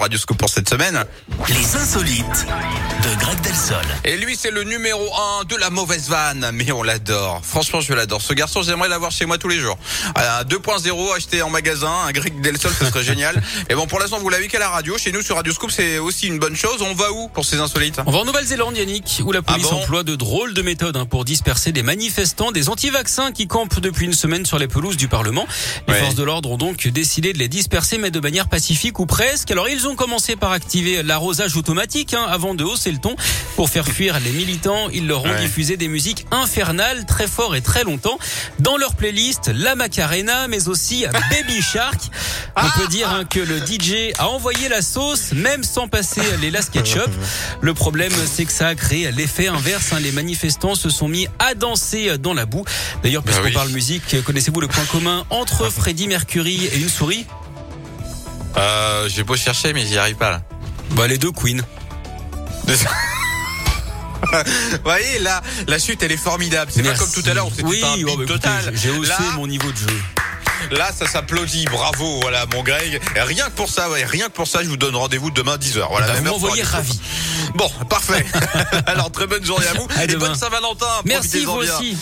Radioscope pour cette semaine. Les insolites Et lui, c'est le numéro un de la mauvaise vanne, mais on l'adore. Franchement, je l'adore. Ce garçon, j'aimerais l'avoir chez moi tous les jours. À 2.0, acheté en magasin, un Greg Delsol, ce serait génial. Et bon, pour l'instant, vous l'avez qu'à la radio. Chez nous, sur Radioscope, c'est aussi une bonne chose. On va où pour ces insolites? On va en Nouvelle-Zélande, Yannick, où la police Ah bon? emploie de drôles de méthodes hein, pour disperser des manifestants, des anti-vaccins qui campent depuis une semaine sur les pelouses du Parlement. Les Ouais. forces de l'ordre ont donc décidé de les disperser, mais de manière pacifique ou presque. Alors ils ont commencé par activer l'arrosage automatique hein, avant de hausser le ton pour faire fuir les militants. Ils leur ont Ouais. diffusé des musiques infernales très fort et très longtemps dans leur playlist La Macarena, mais aussi Baby Shark. On peut dire hein, que le DJ a envoyé la sauce, même sans passer les las ketchup. Le problème, c'est que ça a créé l'effet inverse. hein. Les manifestants se sont mis à danser dans la boue. D'ailleurs, puisqu'on Bah oui. parle musique, connaissez-vous le point commun entre Freddie Mercury et une souris? Euh, j'ai beau chercher, mais j'y arrive pas là. Bah les deux Queen. Vous voyez, là, la chute, elle est formidable. C'est pas comme tout à l'heure, on s'est oui, un oh, bah, total. J'ai haussé Là, mon niveau de jeu. Là, ça s'applaudit. Bravo, voilà, mon Greg. Et rien que pour ça, ouais, rien que pour ça, je vous donne rendez-vous demain 10h. Voilà, Bah, même vous m'envoyez ravi. Bon, parfait. Alors, très bonne journée à vous. À et demain. bonne Saint-Valentin. Merci vous bien. aussi.